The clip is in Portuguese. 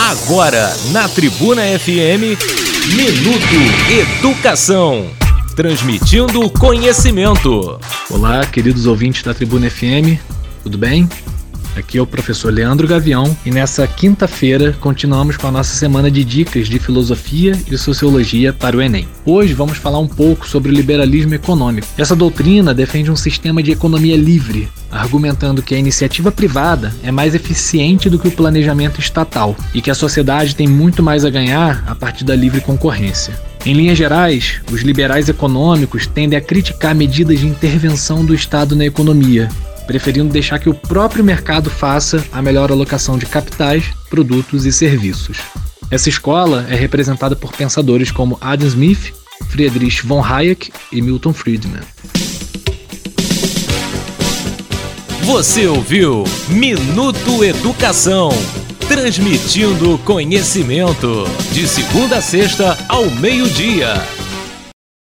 Agora, na Tribuna FM, Minuto Educação. Transmitindo conhecimento. Olá, queridos ouvintes da Tribuna FM, tudo bem? Aqui é o professor Leandro Gavião e nessa quinta-feira continuamos com a nossa semana de dicas de filosofia e sociologia para o Enem. Hoje vamos falar um pouco sobre o liberalismo econômico. Essa doutrina defende um sistema de economia livre, argumentando que a iniciativa privada é mais eficiente do que o planejamento estatal e que a sociedade tem muito mais a ganhar a partir da livre concorrência. Em linhas gerais, os liberais econômicos tendem a criticar medidas de intervenção do Estado na economia preferindo deixar que o próprio mercado faça a melhor alocação de capitais, produtos e serviços. Essa escola é representada por pensadores como Adam Smith, Friedrich von Hayek e Milton Friedman. Você ouviu Minuto Educação transmitindo conhecimento de segunda a sexta ao meio-dia.